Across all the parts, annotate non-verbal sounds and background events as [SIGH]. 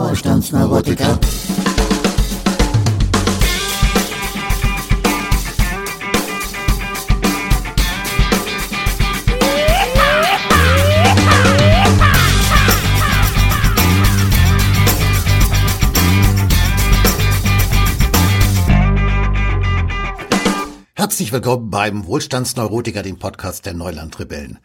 Wohlstandsneurotiker. Herzlich willkommen beim Wohlstandsneurotiker, dem Podcast der Neulandrebellen.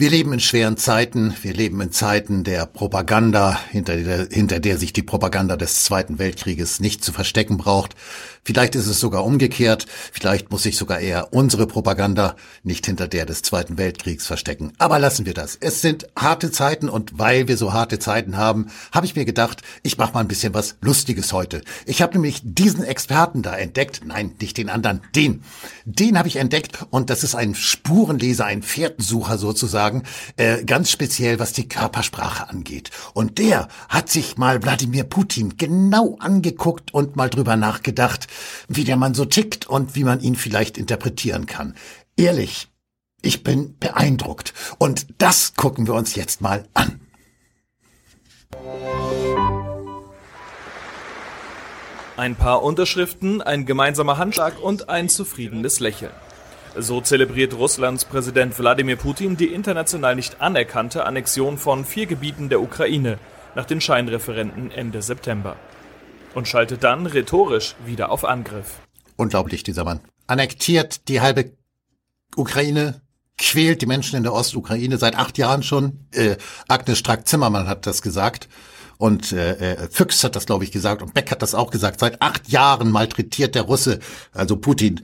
Wir leben in schweren Zeiten. Wir leben in Zeiten der Propaganda, hinter der, hinter der sich die Propaganda des Zweiten Weltkrieges nicht zu verstecken braucht. Vielleicht ist es sogar umgekehrt. Vielleicht muss sich sogar eher unsere Propaganda nicht hinter der des Zweiten Weltkriegs verstecken. Aber lassen wir das. Es sind harte Zeiten und weil wir so harte Zeiten haben, habe ich mir gedacht, ich mache mal ein bisschen was Lustiges heute. Ich habe nämlich diesen Experten da entdeckt. Nein, nicht den anderen, den. Den habe ich entdeckt und das ist ein Spurenleser, ein Fährtensucher sozusagen sagen, äh, ganz speziell was die Körpersprache angeht. Und der hat sich mal Wladimir Putin genau angeguckt und mal drüber nachgedacht, wie der Mann so tickt und wie man ihn vielleicht interpretieren kann. Ehrlich, ich bin beeindruckt. Und das gucken wir uns jetzt mal an. Ein paar Unterschriften, ein gemeinsamer Handschlag und ein zufriedenes Lächeln. So zelebriert Russlands Präsident Wladimir Putin die international nicht anerkannte Annexion von vier Gebieten der Ukraine nach den Scheinreferenten Ende September. Und schaltet dann rhetorisch wieder auf Angriff. Unglaublich, dieser Mann. Annektiert die halbe Ukraine, quält die Menschen in der Ostukraine seit acht Jahren schon. Äh, Agnes Strack-Zimmermann hat das gesagt. Und äh, äh Füchs hat das, glaube ich, gesagt. Und Beck hat das auch gesagt. Seit acht Jahren malträtiert der Russe, also Putin,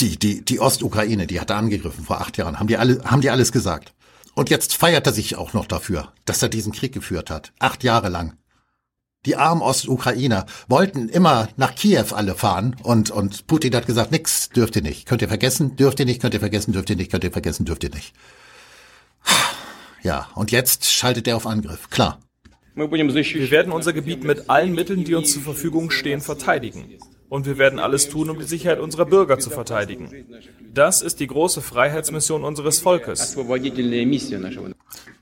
die, die, die Ostukraine, die hat er angegriffen vor acht Jahren, haben die alle, haben die alles gesagt. Und jetzt feiert er sich auch noch dafür, dass er diesen Krieg geführt hat. Acht Jahre lang. Die armen Ostukrainer wollten immer nach Kiew alle fahren und, und Putin hat gesagt, nix, dürft ihr nicht. Könnt ihr vergessen, dürft ihr nicht, könnt ihr vergessen, dürft ihr nicht, könnt ihr vergessen, dürft ihr nicht. Ja, und jetzt schaltet er auf Angriff, klar. Wir werden unser Gebiet mit allen Mitteln, die uns zur Verfügung stehen, verteidigen. Und wir werden alles tun, um die Sicherheit unserer Bürger zu verteidigen. Das ist die große Freiheitsmission unseres Volkes.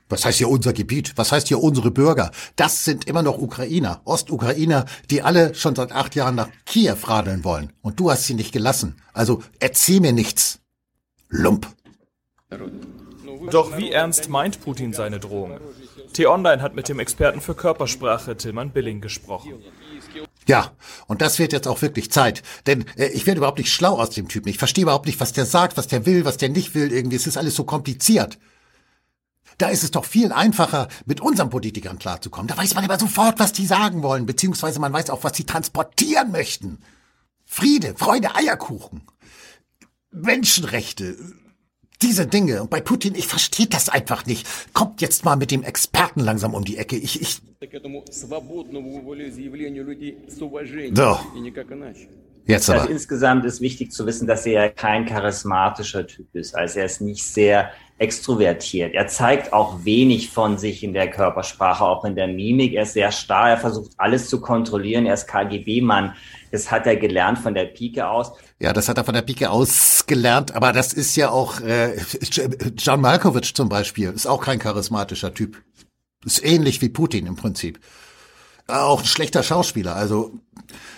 Was heißt hier unser Gebiet? Was heißt hier unsere Bürger? Das sind immer noch Ukrainer, Ostukrainer, die alle schon seit acht Jahren nach Kiew radeln wollen. Und du hast sie nicht gelassen. Also erzähl mir nichts. Lump. Doch wie ernst meint Putin seine Drohungen? T-Online hat mit dem Experten für Körpersprache Tilman Billing gesprochen. Ja, und das wird jetzt auch wirklich Zeit. Denn äh, ich werde überhaupt nicht schlau aus dem Typen. Ich verstehe überhaupt nicht, was der sagt, was der will, was der nicht will. Irgendwie, es ist alles so kompliziert. Da ist es doch viel einfacher, mit unseren Politikern klarzukommen. Da weiß man immer sofort, was die sagen wollen, beziehungsweise man weiß auch, was sie transportieren möchten. Friede, Freude, Eierkuchen. Menschenrechte, diese Dinge. Und bei Putin, ich verstehe das einfach nicht. Kommt jetzt mal mit dem Experten langsam um die Ecke. Ich, ich. So. Jetzt aber. Also insgesamt ist wichtig zu wissen, dass er kein charismatischer Typ ist. Also er ist nicht sehr extrovertiert. Er zeigt auch wenig von sich in der Körpersprache, auch in der Mimik. Er ist sehr starr. Er versucht alles zu kontrollieren. Er ist KGB-Mann. Das hat er gelernt von der Pike aus. Ja, das hat er von der Pike aus gelernt, aber das ist ja auch äh, John Malkovich zum Beispiel, ist auch kein charismatischer Typ. Ist ähnlich wie Putin im Prinzip. Auch ein schlechter Schauspieler. Also,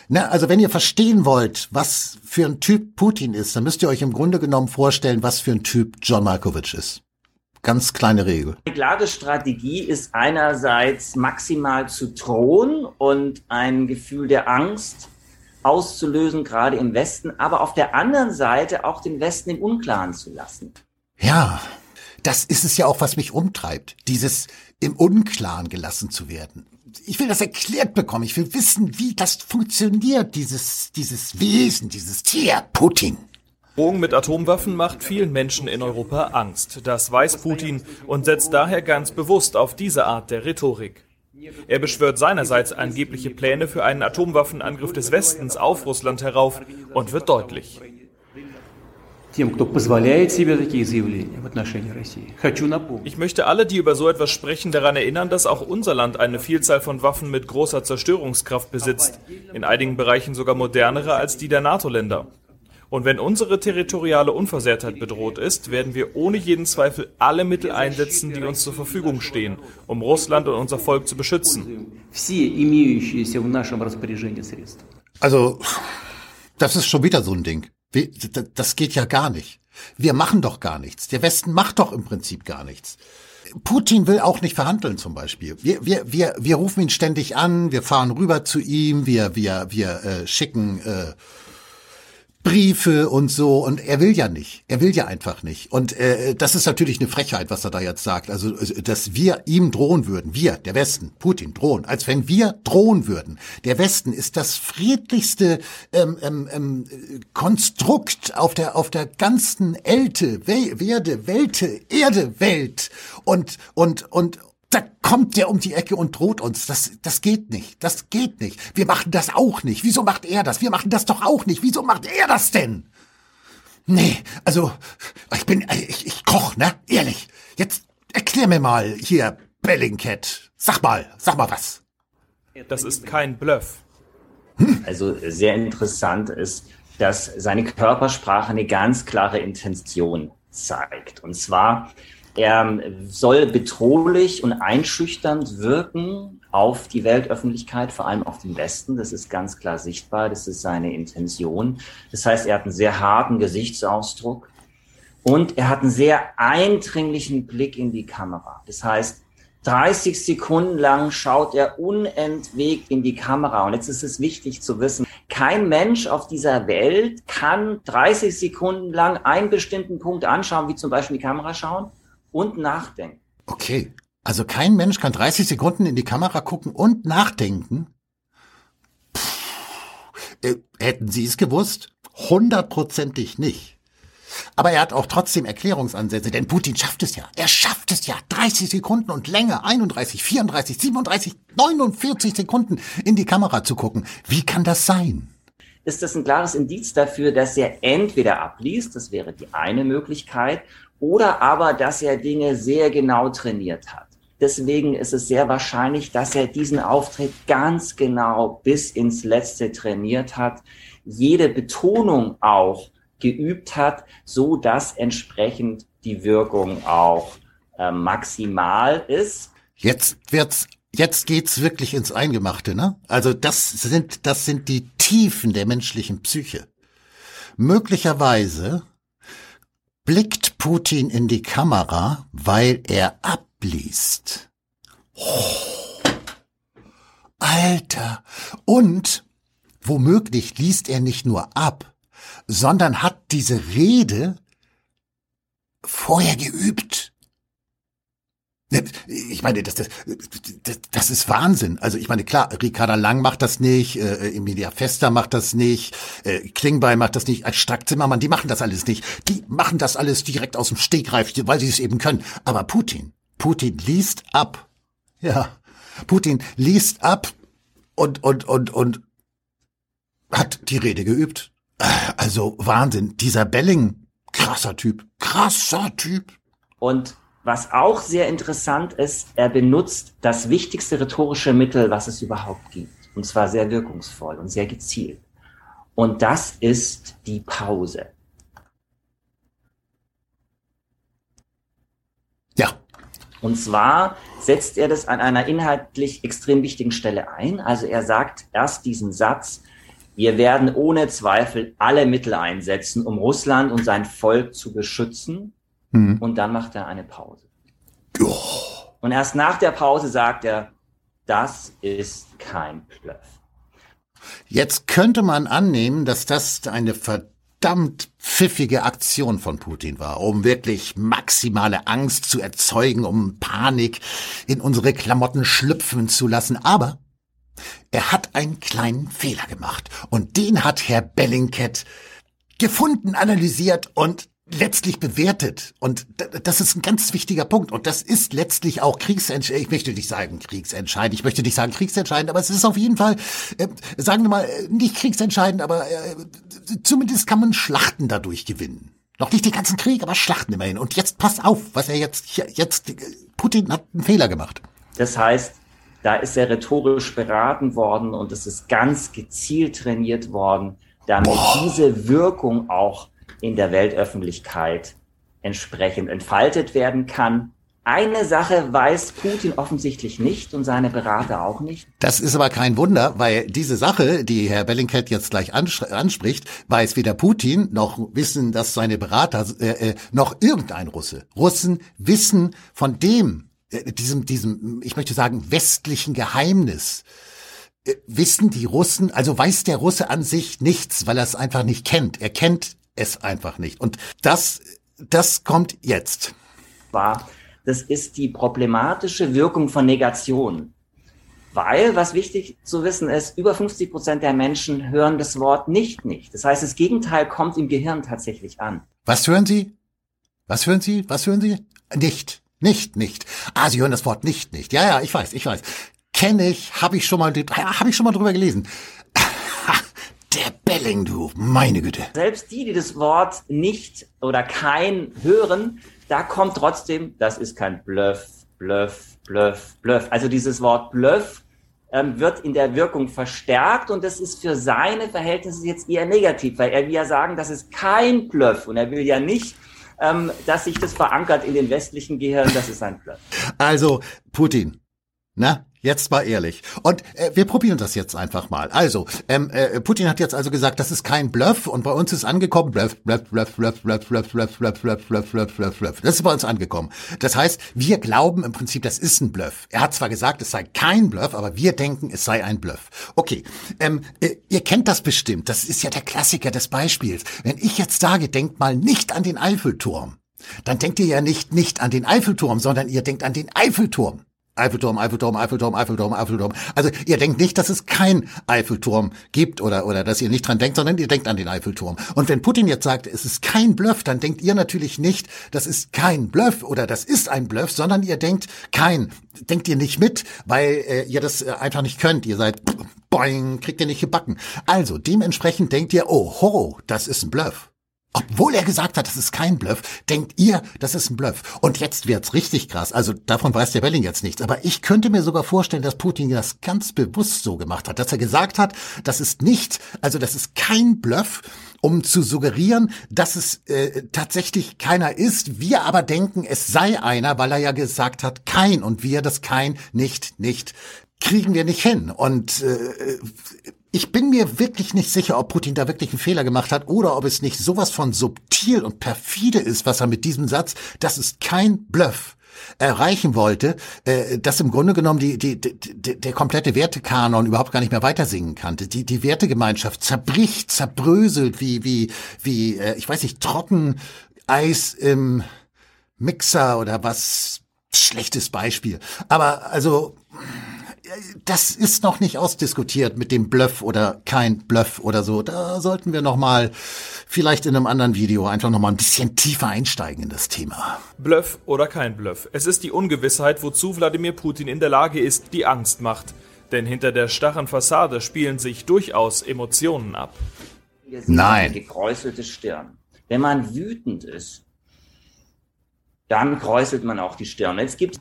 na, also wenn ihr verstehen wollt, was für ein Typ Putin ist, dann müsst ihr euch im Grunde genommen vorstellen, was für ein Typ John Malkovich ist. Ganz kleine Regel. Die klare Strategie ist einerseits maximal zu drohen und ein Gefühl der Angst auszulösen, gerade im Westen, aber auf der anderen Seite auch den Westen im Unklaren zu lassen. Ja, das ist es ja auch, was mich umtreibt, dieses im Unklaren gelassen zu werden. Ich will das erklärt bekommen. Ich will wissen, wie das funktioniert, dieses, dieses Wesen, dieses Tier, Putin. Drohung mit Atomwaffen macht vielen Menschen in Europa Angst. Das weiß Putin und setzt daher ganz bewusst auf diese Art der Rhetorik. Er beschwört seinerseits angebliche Pläne für einen Atomwaffenangriff des Westens auf Russland herauf und wird deutlich. Ich möchte alle, die über so etwas sprechen, daran erinnern, dass auch unser Land eine Vielzahl von Waffen mit großer Zerstörungskraft besitzt, in einigen Bereichen sogar modernere als die der NATO-Länder. Und wenn unsere territoriale Unversehrtheit bedroht ist, werden wir ohne jeden Zweifel alle Mittel einsetzen, die uns zur Verfügung stehen, um Russland und unser Volk zu beschützen. Also, das ist schon wieder so ein Ding. Das geht ja gar nicht. Wir machen doch gar nichts. Der Westen macht doch im Prinzip gar nichts. Putin will auch nicht verhandeln zum Beispiel. Wir, wir, wir, wir rufen ihn ständig an, wir fahren rüber zu ihm, wir, wir, wir äh, schicken äh, Briefe und so und er will ja nicht. Er will ja einfach nicht. Und äh, das ist natürlich eine Frechheit, was er da jetzt sagt. Also, dass wir ihm drohen würden, wir, der Westen, Putin, drohen, als wenn wir drohen würden. Der Westen ist das friedlichste ähm, ähm, ähm, Konstrukt auf der auf der ganzen Elte, We Werde, Welte, Erde, Welt und und und da kommt der um die Ecke und droht uns. Das, das geht nicht. Das geht nicht. Wir machen das auch nicht. Wieso macht er das? Wir machen das doch auch nicht. Wieso macht er das denn? Nee, also, ich bin, ich, ich koch, ne? Ehrlich. Jetzt erklär mir mal hier, Bellingcat. Sag mal, sag mal was. Das ist kein Bluff. Hm? Also, sehr interessant ist, dass seine Körpersprache eine ganz klare Intention zeigt. Und zwar, er soll bedrohlich und einschüchternd wirken auf die Weltöffentlichkeit, vor allem auf den Westen. Das ist ganz klar sichtbar. Das ist seine Intention. Das heißt, er hat einen sehr harten Gesichtsausdruck und er hat einen sehr eindringlichen Blick in die Kamera. Das heißt, 30 Sekunden lang schaut er unentwegt in die Kamera. Und jetzt ist es wichtig zu wissen, kein Mensch auf dieser Welt kann 30 Sekunden lang einen bestimmten Punkt anschauen, wie zum Beispiel die Kamera schauen und nachdenken. Okay. Also kein Mensch kann 30 Sekunden in die Kamera gucken und nachdenken. Puh. Äh, hätten Sie es gewusst? Hundertprozentig nicht. Aber er hat auch trotzdem Erklärungsansätze, denn Putin schafft es ja. Er schafft es ja. 30 Sekunden und länger, 31, 34, 37, 49 Sekunden in die Kamera zu gucken. Wie kann das sein? Ist das ein klares Indiz dafür, dass er entweder abliest, das wäre die eine Möglichkeit, oder aber, dass er Dinge sehr genau trainiert hat. Deswegen ist es sehr wahrscheinlich, dass er diesen Auftritt ganz genau bis ins Letzte trainiert hat, jede Betonung auch geübt hat, so dass entsprechend die Wirkung auch äh, maximal ist. Jetzt wird's Jetzt geht's wirklich ins Eingemachte, ne? Also das sind, das sind die Tiefen der menschlichen Psyche. Möglicherweise blickt Putin in die Kamera, weil er abliest. Oh, Alter. Und womöglich liest er nicht nur ab, sondern hat diese Rede vorher geübt. Ich meine, das, das, das ist Wahnsinn. Also ich meine, klar, Ricarda Lang macht das nicht, äh, Emilia Fester macht das nicht, äh, Klingbeil macht das nicht, als Strack Zimmermann, die machen das alles nicht. Die machen das alles direkt aus dem Stegreif, weil sie es eben können. Aber Putin, Putin liest ab. Ja, Putin liest ab und, und, und, und hat die Rede geübt. Also Wahnsinn. Dieser Belling, krasser Typ, krasser Typ. Und was auch sehr interessant ist, er benutzt das wichtigste rhetorische Mittel, was es überhaupt gibt. Und zwar sehr wirkungsvoll und sehr gezielt. Und das ist die Pause. Ja. Und zwar setzt er das an einer inhaltlich extrem wichtigen Stelle ein. Also er sagt erst diesen Satz, wir werden ohne Zweifel alle Mittel einsetzen, um Russland und sein Volk zu beschützen. Mhm. Und dann macht er eine Pause. Oh. Und erst nach der Pause sagt er, das ist kein Bluff. Jetzt könnte man annehmen, dass das eine verdammt pfiffige Aktion von Putin war, um wirklich maximale Angst zu erzeugen, um Panik in unsere Klamotten schlüpfen zu lassen. Aber er hat einen kleinen Fehler gemacht. Und den hat Herr Bellingcat gefunden, analysiert und letztlich bewertet. Und das ist ein ganz wichtiger Punkt. Und das ist letztlich auch kriegsentscheidend. Ich möchte nicht sagen kriegsentscheidend. Ich möchte nicht sagen kriegsentscheidend, aber es ist auf jeden Fall, äh, sagen wir mal, äh, nicht kriegsentscheidend, aber äh, zumindest kann man Schlachten dadurch gewinnen. Noch nicht den ganzen Krieg, aber Schlachten immerhin. Und jetzt pass auf, was er jetzt, jetzt, Putin hat einen Fehler gemacht. Das heißt, da ist er rhetorisch beraten worden und es ist ganz gezielt trainiert worden damit Boah. diese Wirkung auch in der Weltöffentlichkeit entsprechend entfaltet werden kann. Eine Sache weiß Putin offensichtlich nicht und seine Berater auch nicht. Das ist aber kein Wunder, weil diese Sache, die Herr Bellingcat jetzt gleich anspricht, weiß weder Putin noch wissen, dass seine Berater äh, äh, noch irgendein Russe. Russen wissen von dem, äh, diesem, diesem, ich möchte sagen, westlichen Geheimnis, äh, wissen die Russen, also weiß der Russe an sich nichts, weil er es einfach nicht kennt. Er kennt es einfach nicht. Und das, das kommt jetzt. War, das ist die problematische Wirkung von Negation. Weil, was wichtig zu wissen ist, über 50 Prozent der Menschen hören das Wort nicht nicht. Das heißt, das Gegenteil kommt im Gehirn tatsächlich an. Was hören Sie? Was hören Sie? Was hören Sie? Nicht. Nicht, nicht. Ah, Sie hören das Wort nicht, nicht. Ja, ja, ich weiß, ich weiß. Kenne ich, habe ich schon mal, habe ich schon mal drüber gelesen. Der Belling, du, meine Güte. Selbst die, die das Wort nicht oder kein hören, da kommt trotzdem, das ist kein Bluff, Bluff, Bluff, Bluff. Also dieses Wort Bluff ähm, wird in der Wirkung verstärkt und das ist für seine Verhältnisse jetzt eher negativ, weil er will ja sagen, das ist kein Bluff und er will ja nicht, ähm, dass sich das verankert in den westlichen Gehirn, das ist ein Bluff. Also Putin, na, Jetzt mal ehrlich. Und äh, wir probieren das jetzt einfach mal. Also, ähm, äh, Putin hat jetzt also gesagt, das ist kein Bluff und bei uns ist angekommen, Bluff, Bluff, Bluff, Bluff, Bluff, Bluff, Bluff, Bluff, Bluff, Bluff, Bluff, Bluff, Bluff. Das ist bei uns angekommen. Das heißt, wir glauben im Prinzip, das ist ein Bluff. Er hat zwar gesagt, es sei kein Bluff, aber wir denken, es sei ein Bluff. Okay, ähm, äh, ihr kennt das bestimmt. Das ist ja der Klassiker des Beispiels. Wenn ich jetzt sage, denkt mal nicht an den Eiffelturm, dann denkt ihr ja nicht nicht an den Eiffelturm, sondern ihr denkt an den Eiffelturm. Eiffelturm, Eiffelturm, Eiffelturm, Eiffelturm, Eiffelturm. Also ihr denkt nicht, dass es kein Eiffelturm gibt oder, oder dass ihr nicht dran denkt, sondern ihr denkt an den Eiffelturm. Und wenn Putin jetzt sagt, es ist kein Bluff, dann denkt ihr natürlich nicht, das ist kein Bluff oder das ist ein Bluff, sondern ihr denkt kein. Denkt ihr nicht mit, weil äh, ihr das äh, einfach nicht könnt. Ihr seid boing, kriegt ihr nicht gebacken. Also dementsprechend denkt ihr, oh, ho, das ist ein Bluff. Obwohl er gesagt hat, das ist kein Bluff, denkt ihr, das ist ein Bluff. Und jetzt wird's richtig krass. Also davon weiß der Belling jetzt nichts. Aber ich könnte mir sogar vorstellen, dass Putin das ganz bewusst so gemacht hat, dass er gesagt hat, das ist nicht, also das ist kein Bluff, um zu suggerieren, dass es äh, tatsächlich keiner ist. Wir aber denken, es sei einer, weil er ja gesagt hat, kein. Und wir das kein nicht, nicht kriegen wir nicht hin. Und äh, ich bin mir wirklich nicht sicher, ob Putin da wirklich einen Fehler gemacht hat oder ob es nicht sowas von subtil und perfide ist, was er mit diesem Satz, das ist kein Bluff, erreichen wollte, äh, dass im Grunde genommen die, die, die, der komplette Wertekanon überhaupt gar nicht mehr weiter singen kannte. Die, die Wertegemeinschaft zerbricht, zerbröselt wie, wie, wie, äh, ich weiß nicht, Trockeneis im Mixer oder was. Schlechtes Beispiel. Aber also das ist noch nicht ausdiskutiert mit dem Bluff oder kein Bluff oder so. Da sollten wir noch mal vielleicht in einem anderen Video einfach noch mal ein bisschen tiefer einsteigen in das Thema. Bluff oder kein Bluff. Es ist die Ungewissheit, wozu Wladimir Putin in der Lage ist, die Angst macht. Denn hinter der starren Fassade spielen sich durchaus Emotionen ab. Nein. Gekräuselte Stirn. Wenn man wütend ist, dann kräuselt man auch die Stirn. Jetzt gibt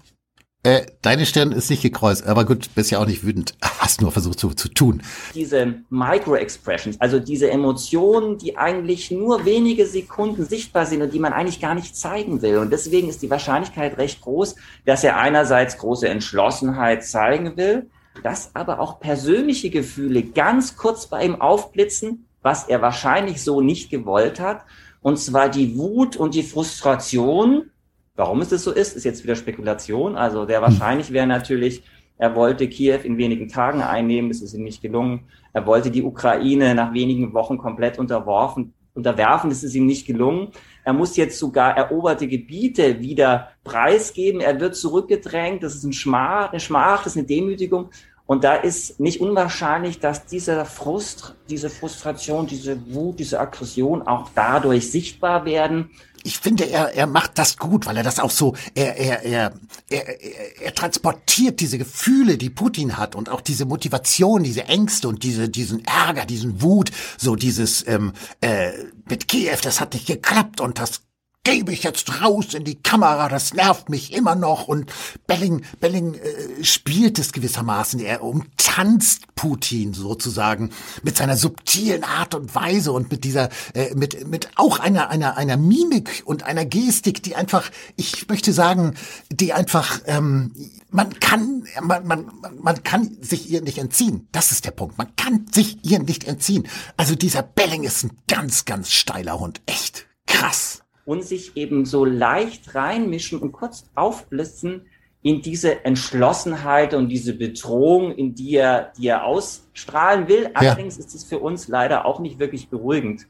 äh, deine Stirn ist nicht gekreuzt, aber gut, bist ja auch nicht wütend. [LAUGHS] Hast nur versucht zu, zu tun. Diese Micro-Expressions, also diese Emotionen, die eigentlich nur wenige Sekunden sichtbar sind und die man eigentlich gar nicht zeigen will. Und deswegen ist die Wahrscheinlichkeit recht groß, dass er einerseits große Entschlossenheit zeigen will, dass aber auch persönliche Gefühle ganz kurz bei ihm aufblitzen, was er wahrscheinlich so nicht gewollt hat. Und zwar die Wut und die Frustration, Warum es das so ist, ist jetzt wieder Spekulation. Also der wahrscheinlich wäre natürlich, er wollte Kiew in wenigen Tagen einnehmen, das ist ihm nicht gelungen. Er wollte die Ukraine nach wenigen Wochen komplett unterworfen, unterwerfen, das ist ihm nicht gelungen. Er muss jetzt sogar eroberte Gebiete wieder preisgeben. Er wird zurückgedrängt. Das ist ein Schmach, eine Schmach, das ist eine Demütigung. Und da ist nicht unwahrscheinlich, dass dieser Frust, diese Frustration, diese Wut, diese Aggression auch dadurch sichtbar werden. Ich finde, er, er macht das gut, weil er das auch so, er, er, er, er, er transportiert diese Gefühle, die Putin hat und auch diese Motivation, diese Ängste und diese, diesen Ärger, diesen Wut, so dieses ähm, äh, mit Kiew, das hat nicht geklappt und das gebe ich jetzt raus in die Kamera, das nervt mich immer noch. Und Belling, Belling äh, spielt es gewissermaßen. Er umtanzt Putin sozusagen mit seiner subtilen Art und Weise und mit dieser, äh, mit, mit auch einer, einer, einer Mimik und einer Gestik, die einfach, ich möchte sagen, die einfach, ähm, man kann, man, man, man kann sich ihr nicht entziehen. Das ist der Punkt. Man kann sich ihr nicht entziehen. Also dieser Belling ist ein ganz, ganz steiler Hund. Echt krass und sich eben so leicht reinmischen und kurz aufblitzen in diese Entschlossenheit und diese Bedrohung, in die er, die er ausstrahlen will. Allerdings ja. ist es für uns leider auch nicht wirklich beruhigend,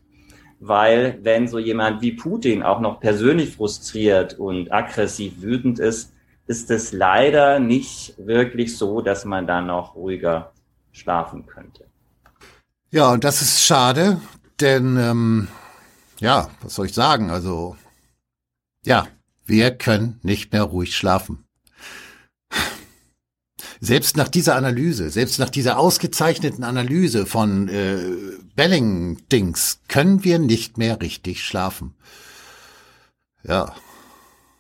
weil wenn so jemand wie Putin auch noch persönlich frustriert und aggressiv wütend ist, ist es leider nicht wirklich so, dass man da noch ruhiger schlafen könnte. Ja, und das ist schade, denn ähm, ja, was soll ich sagen? Also, ja, wir können nicht mehr ruhig schlafen. Selbst nach dieser Analyse, selbst nach dieser ausgezeichneten Analyse von äh, Belling-Dings können wir nicht mehr richtig schlafen. Ja.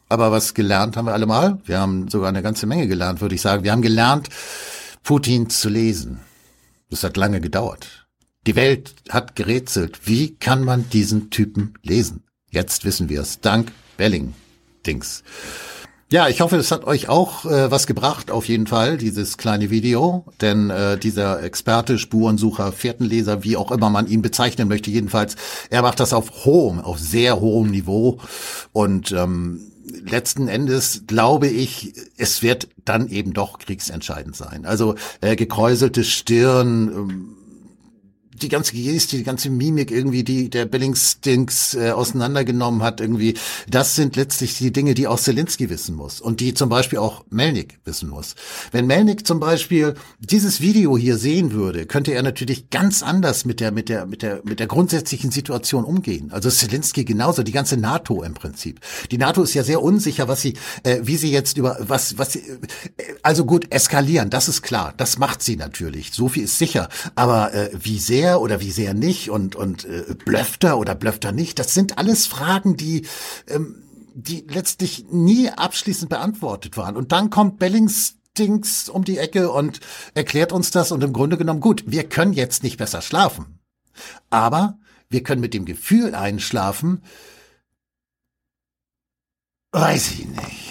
Aber was gelernt haben wir alle mal? Wir haben sogar eine ganze Menge gelernt, würde ich sagen. Wir haben gelernt, Putin zu lesen. Das hat lange gedauert. Die Welt hat gerätselt. Wie kann man diesen Typen lesen? Jetzt wissen wir es. Dank Belling-Dings. Ja, ich hoffe, es hat euch auch äh, was gebracht, auf jeden Fall, dieses kleine Video. Denn äh, dieser Experte, Spurensucher, Fährtenleser, wie auch immer man ihn bezeichnen möchte, jedenfalls, er macht das auf hohem, auf sehr hohem Niveau. Und ähm, letzten Endes glaube ich, es wird dann eben doch kriegsentscheidend sein. Also äh, gekräuselte Stirn, ähm, die ganze Geste, die ganze Mimik irgendwie, die der Billings-Dings äh, auseinandergenommen hat, irgendwie, das sind letztlich die Dinge, die auch Zelensky wissen muss und die zum Beispiel auch Melnik wissen muss. Wenn Melnik zum Beispiel dieses Video hier sehen würde, könnte er natürlich ganz anders mit der, mit der, mit der, mit der grundsätzlichen Situation umgehen. Also Zelensky genauso, die ganze NATO im Prinzip. Die NATO ist ja sehr unsicher, was sie, äh, wie sie jetzt über, was, was sie, äh, also gut, eskalieren, das ist klar, das macht sie natürlich, so viel ist sicher, aber äh, wie sehr sehr oder wie sehr nicht und, und äh, blöfft er oder blöfft er nicht? Das sind alles Fragen, die, ähm, die letztlich nie abschließend beantwortet waren. Und dann kommt Bellings Dings um die Ecke und erklärt uns das und im Grunde genommen, gut, wir können jetzt nicht besser schlafen. Aber wir können mit dem Gefühl einschlafen, weiß ich nicht.